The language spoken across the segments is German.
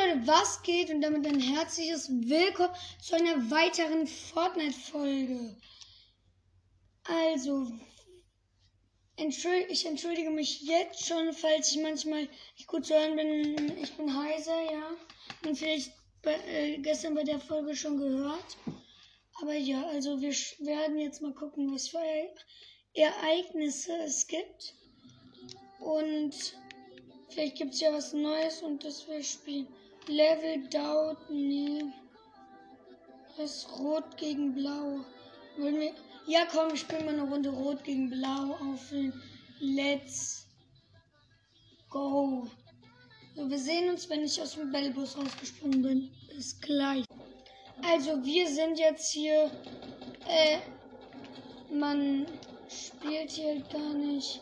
Leute, was geht? Und damit ein herzliches Willkommen zu einer weiteren Fortnite-Folge. Also, entschuldige, ich entschuldige mich jetzt schon, falls ich manchmal nicht gut zu hören bin. Ich bin heiser, ja. Und vielleicht bei, äh, gestern bei der Folge schon gehört. Aber ja, also wir werden jetzt mal gucken, was für Ereignisse es gibt. Und vielleicht gibt es ja was Neues und das wir spielen. Level Doubt, nee. Das ist Rot gegen Blau. Ja, komm, ich spiele mal eine Runde Rot gegen Blau auffüllen. Let's go. So, wir sehen uns, wenn ich aus dem Bellbus rausgesprungen bin. Bis gleich. Also, wir sind jetzt hier. Äh, man spielt hier gar nicht.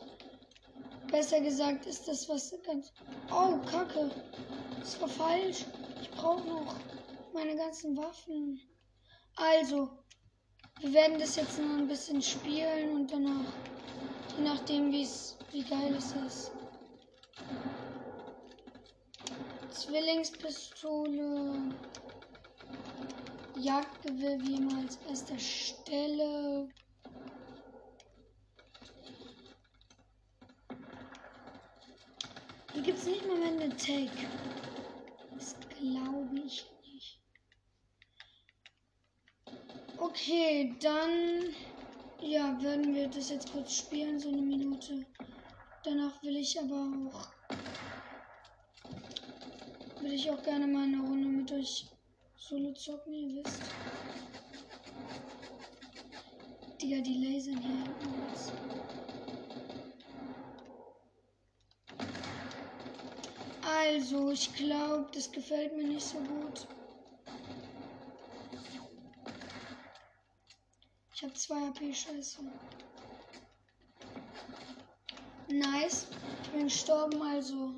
Besser gesagt ist das was ganz. Oh, Kacke. Das war falsch. Ich brauche noch meine ganzen Waffen. Also, wir werden das jetzt noch ein bisschen spielen und danach, je nachdem, wie's, wie geil es ist. Zwillingspistole. Jagdgewehr wie immer als erster Stelle. Hier gibt es nicht mal mehr eine Tag. Glaube ich nicht. Okay, dann ja, werden wir das jetzt kurz spielen, so eine Minute. Danach will ich aber auch will ich auch gerne mal eine Runde mit euch solo zocken, ihr wisst. Digga, die lasern hier hinten Also, ich glaube, das gefällt mir nicht so gut. Ich habe zwei AP, scheiße. Nice. Ich bin gestorben, also.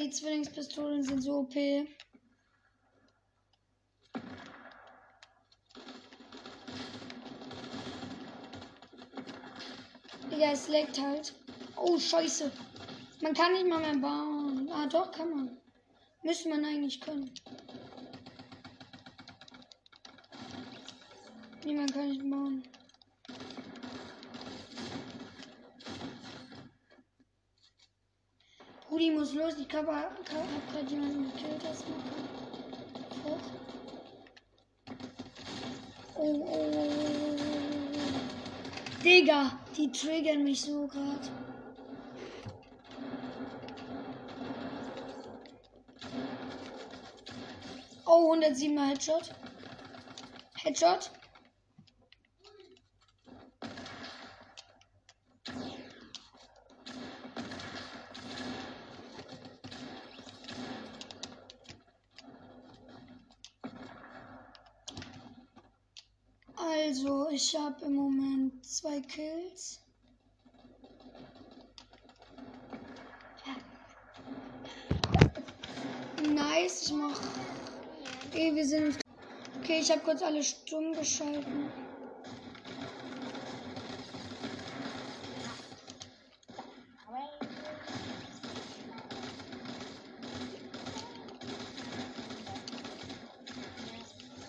Die Zwillingspistolen sind so OP. Digga, es leckt halt. Oh, scheiße. Man kann nicht mal mehr bauen. Ah, doch, kann man. Müsste man eigentlich können. Niemand kann nicht bauen. Rudi muss los. Ich habe hab gerade jemanden gekillt. Das hoch. Oh, oh. Digga, die triggern mich so gerade. Oh, 107 Headshot. Headshot. Also, ich habe im Moment zwei Kills. Nice, ich mach. Okay, wir sind. Okay, ich habe kurz alle stumm geschalten.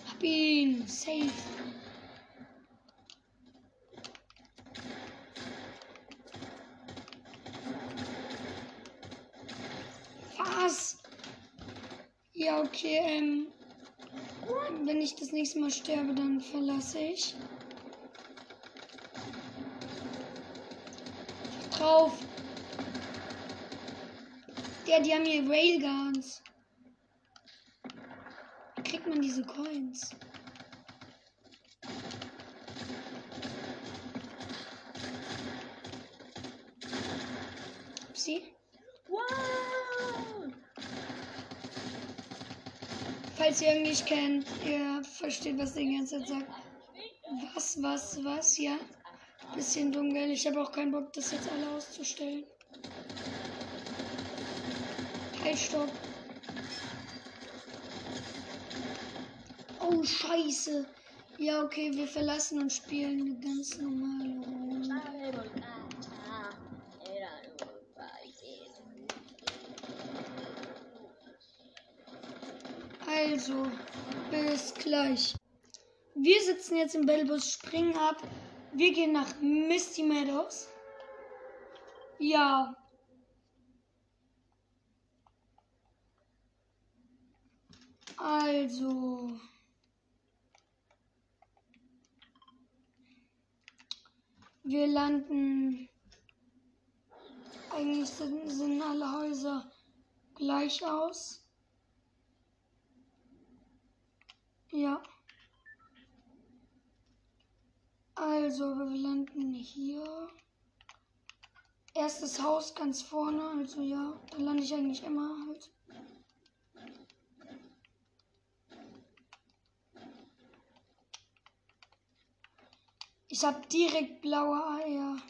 Hab ihn. Safe. Was? Ja, okay, ähm. Wenn ich das nächste Mal sterbe, dann verlasse ich. Drauf. Ja, die haben hier Railguns. Wie kriegt man diese Coins? Sie? Wow! Falls ihr ihn kennt, ihr versteht, was der ganze Zeit sagt. Was, was, was, ja. Bisschen dunkel. Ich habe auch keinen Bock, das jetzt alle auszustellen. Halt, stopp. Oh, scheiße. Ja, okay, wir verlassen und spielen ganz normal. Also, bis gleich. Wir sitzen jetzt im Bellbus, springen ab. Wir gehen nach Misty Meadows. Ja. Also. Wir landen. Eigentlich sind, sind alle Häuser gleich aus. Ja. Also, wir landen hier. Erstes Haus ganz vorne, also ja, da lande ich eigentlich immer halt. Ich habe direkt blaue AR.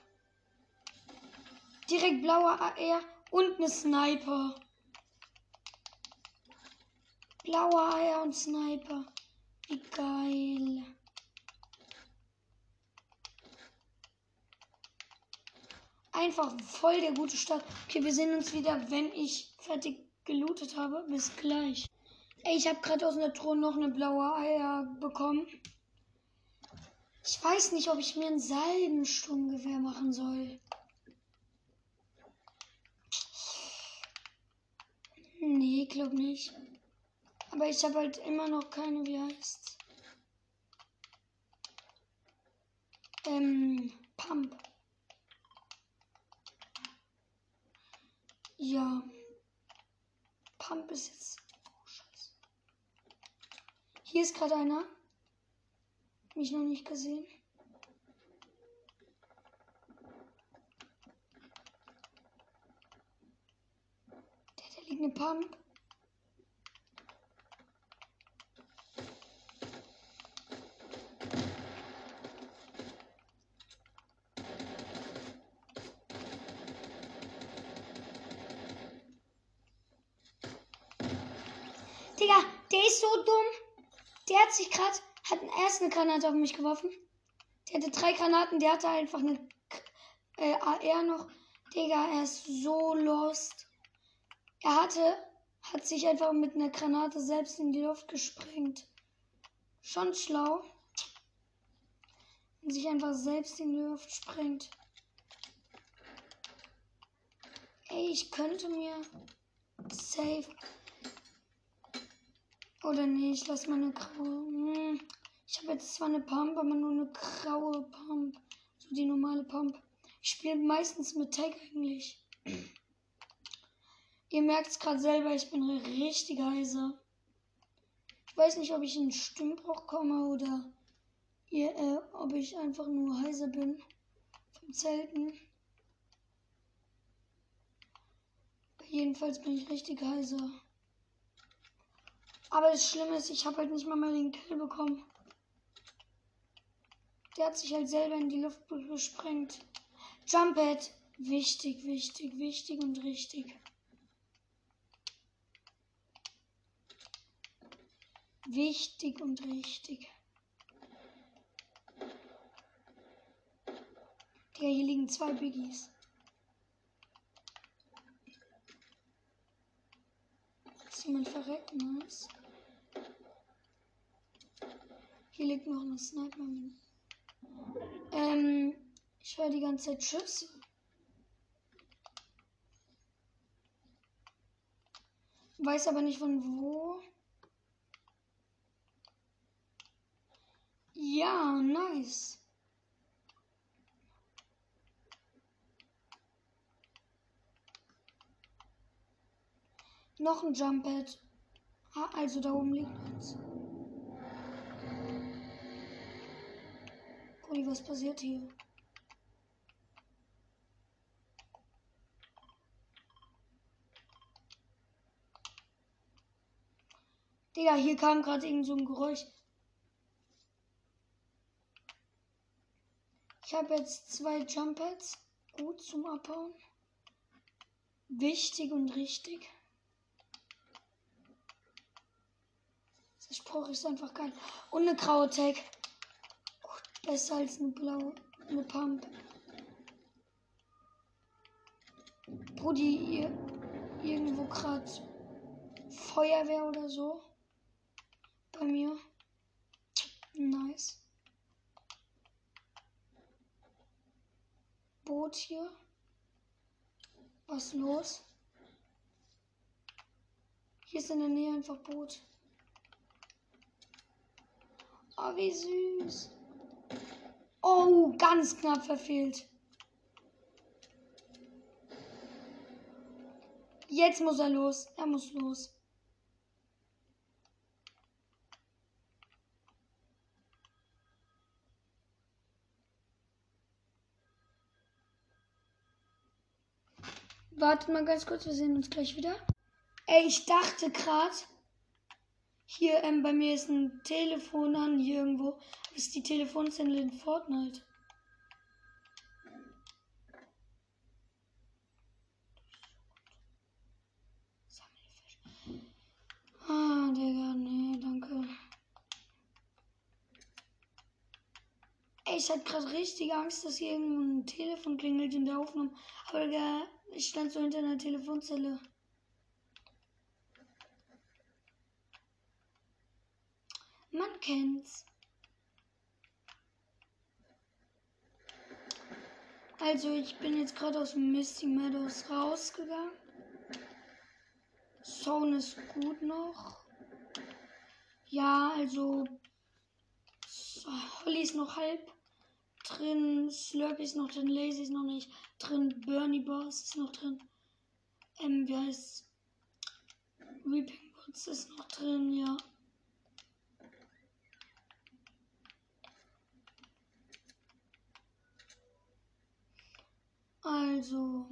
Direkt blaue AR und eine Sniper. Blaue AR und Sniper. Wie geil. Einfach voll der gute Start. Okay, wir sehen uns wieder, wenn ich fertig gelootet habe. Bis gleich. Ey, ich habe gerade aus einer Truhe noch eine blaue Eier bekommen. Ich weiß nicht, ob ich mir ein Salbensturmgewehr machen soll. Nee, glaub nicht. Aber ich habe halt immer noch keine, wie heißt Ähm, Pump. Ja. Pump ist jetzt. Oh, Scheiße. Hier ist gerade einer. Mich noch nicht gesehen. Der, der liegt eine Pump. Digga, der ist so dumm. Der hat sich gerade, hat erst eine Granate auf mich geworfen. Der hatte drei Granaten, der hatte einfach eine äh, AR noch. Digga, er ist so lost. Er hatte, hat sich einfach mit einer Granate selbst in die Luft gesprengt. Schon schlau. Und sich einfach selbst in die Luft sprengt. Ey, ich könnte mir safe oder nee, ich lasse meine graue. Hm. Ich habe jetzt zwar eine Pump, aber nur eine graue Pump. So die normale Pump. Ich spiele meistens mit Tag eigentlich. Ihr merkt es gerade selber, ich bin richtig heiser. Ich weiß nicht, ob ich in Stimmbruch komme oder ihr, äh, ob ich einfach nur heiser bin. Vom Zelten. Jedenfalls bin ich richtig heiser. Aber das Schlimme ist, ich habe halt nicht mal mal den Kill bekommen. Der hat sich halt selber in die Luft gesprengt. Jumphead. Wichtig, wichtig, wichtig und richtig. Wichtig und richtig. Digga, hier liegen zwei Biggies. Jemand verreckt? Nice. Hier liegt noch eine Sniper. Ähm, ich höre die ganze Zeit Schüsse. Weiß aber nicht von wo. Ja, nice. Noch ein Jump Pad. Ah, also da oben liegt eins. Ui, was passiert hier? Digga, hier kam gerade irgend so ein Geräusch. Ich habe jetzt zwei Jump Pads. Gut zum Abbauen. Wichtig und richtig. Spruch ist einfach geil. Und eine graue Tag. Gut, besser als eine blaue. Eine Pump. Brudi, ihr irgendwo gerade Feuerwehr oder so. Bei mir. Nice. Boot hier. Was los? Hier ist in der Nähe einfach Boot. Oh, wie süß. Oh, ganz knapp verfehlt. Jetzt muss er los. Er muss los. Wartet mal ganz kurz, wir sehen uns gleich wieder. Ey, ich dachte gerade, hier ähm, bei mir ist ein Telefon an, hier irgendwo. Das ist die Telefonzelle in Fortnite. Ah, Digga, nee, danke. Ey, ich hatte gerade richtig Angst, dass hier irgendwo ein Telefon klingelt in der Aufnahme. Aber Digga, ich stand so hinter einer Telefonzelle. Kennt's. Also ich bin jetzt gerade aus Misty Meadows rausgegangen. Zone ist gut noch. Ja, also Holly ist noch halb drin, Slurpee ist noch drin, Lazy ist noch nicht drin, Bernie Boss ist noch drin. Ähm, wie heißt Reaping Woods ist noch drin, ja. Also.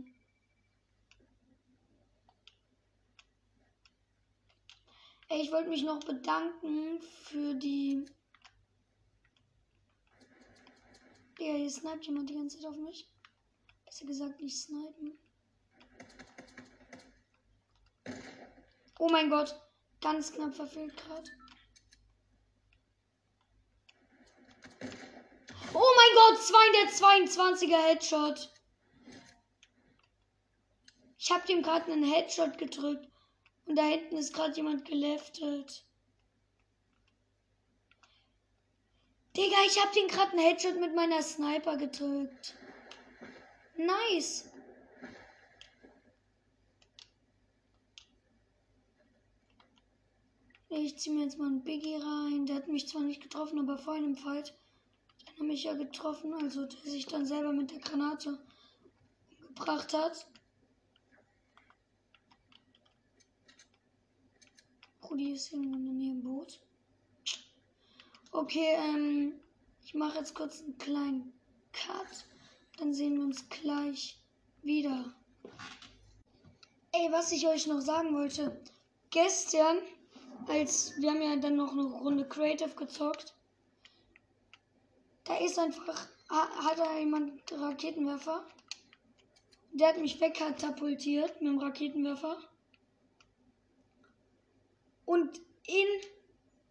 Ey, ich wollte mich noch bedanken für die. Ja, hier sniped jemand die ganze Zeit auf mich. Besser gesagt, nicht snipen. Oh mein Gott, ganz knapp verfehlt gerade. Oh mein Gott, 222er Headshot. Ich habe dem gerade einen Headshot gedrückt. Und da hinten ist gerade jemand geleftet. Digga, ich habe den gerade einen Headshot mit meiner Sniper gedrückt. Nice. Ich ziehe mir jetzt mal einen Biggie rein. Der hat mich zwar nicht getroffen, aber vorhin im Fight hat mich ja getroffen. Also der sich dann selber mit der Granate umgebracht hat. Rudi ist irgendwo in der Nähe im Boot. Okay, ähm, ich mache jetzt kurz einen kleinen Cut. Dann sehen wir uns gleich wieder. Ey, was ich euch noch sagen wollte. Gestern, als wir haben ja dann noch eine Runde Creative gezockt. Da ist einfach, hat da jemand Raketenwerfer. Der hat mich wegkatapultiert mit dem Raketenwerfer. Und in,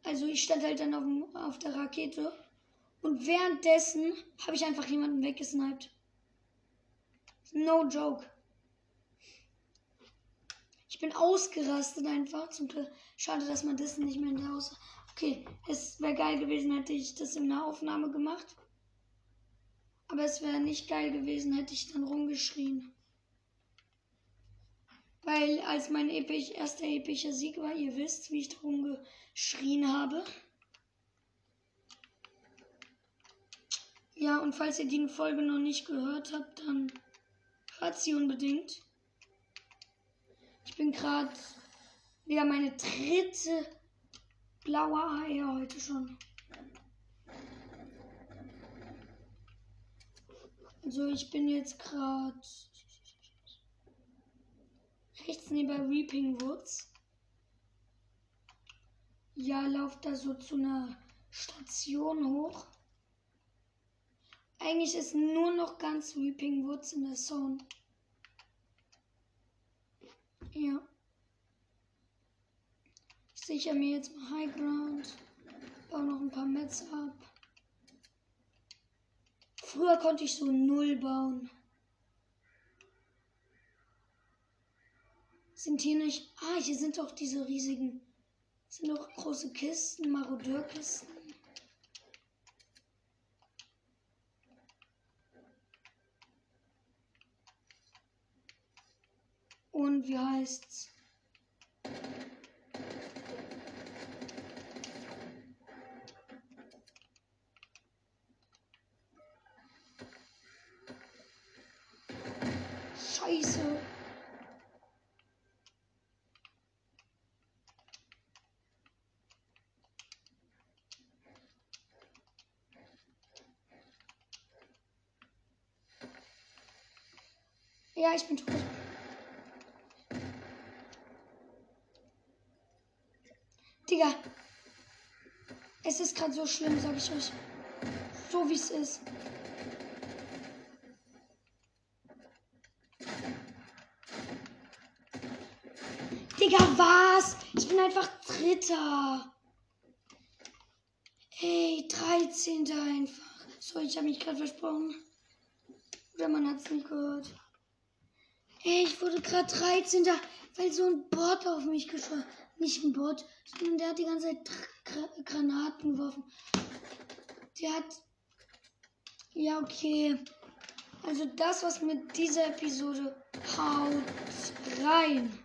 also ich stand halt dann auf, auf der Rakete und währenddessen habe ich einfach jemanden weggesniped. No joke. Ich bin ausgerastet einfach. Zum. Schade, dass man das nicht mehr in der Haus. Okay, es wäre geil gewesen, hätte ich das in der Aufnahme gemacht. Aber es wäre nicht geil gewesen, hätte ich dann rumgeschrien. Weil als mein episch, erster epischer Sieg war, ihr wisst, wie ich darum geschrien habe. Ja, und falls ihr die Folge noch nicht gehört habt, dann hört sie unbedingt. Ich bin gerade wieder meine dritte blaue Eier heute schon. Also ich bin jetzt gerade rechts neben Reaping Woods. Ja, lauft da so zu einer Station hoch. Eigentlich ist nur noch ganz Reaping Woods in der Zone. Ja. Ich Sicher mir jetzt mal High Ground. Baue noch ein paar Mets ab. Früher konnte ich so null bauen. Sind hier nicht. Ah, hier sind doch diese riesigen. Sind doch große Kisten, Marodeurkisten. Und wie heißt's? Scheiße. Ja, ich bin tot. Digga. Es ist gerade so schlimm, sag ich euch. So wie es ist. Digga, was? Ich bin einfach Dritter. Ey, 13. einfach. So, ich habe mich gerade versprochen. Oder man hat es nicht gehört. Ey, ich wurde gerade 13. weil so ein Bot auf mich geschossen Nicht ein Bot, sondern der hat die ganze Zeit Granaten geworfen. Der hat. Ja, okay. Also das was mit dieser Episode. Haut rein.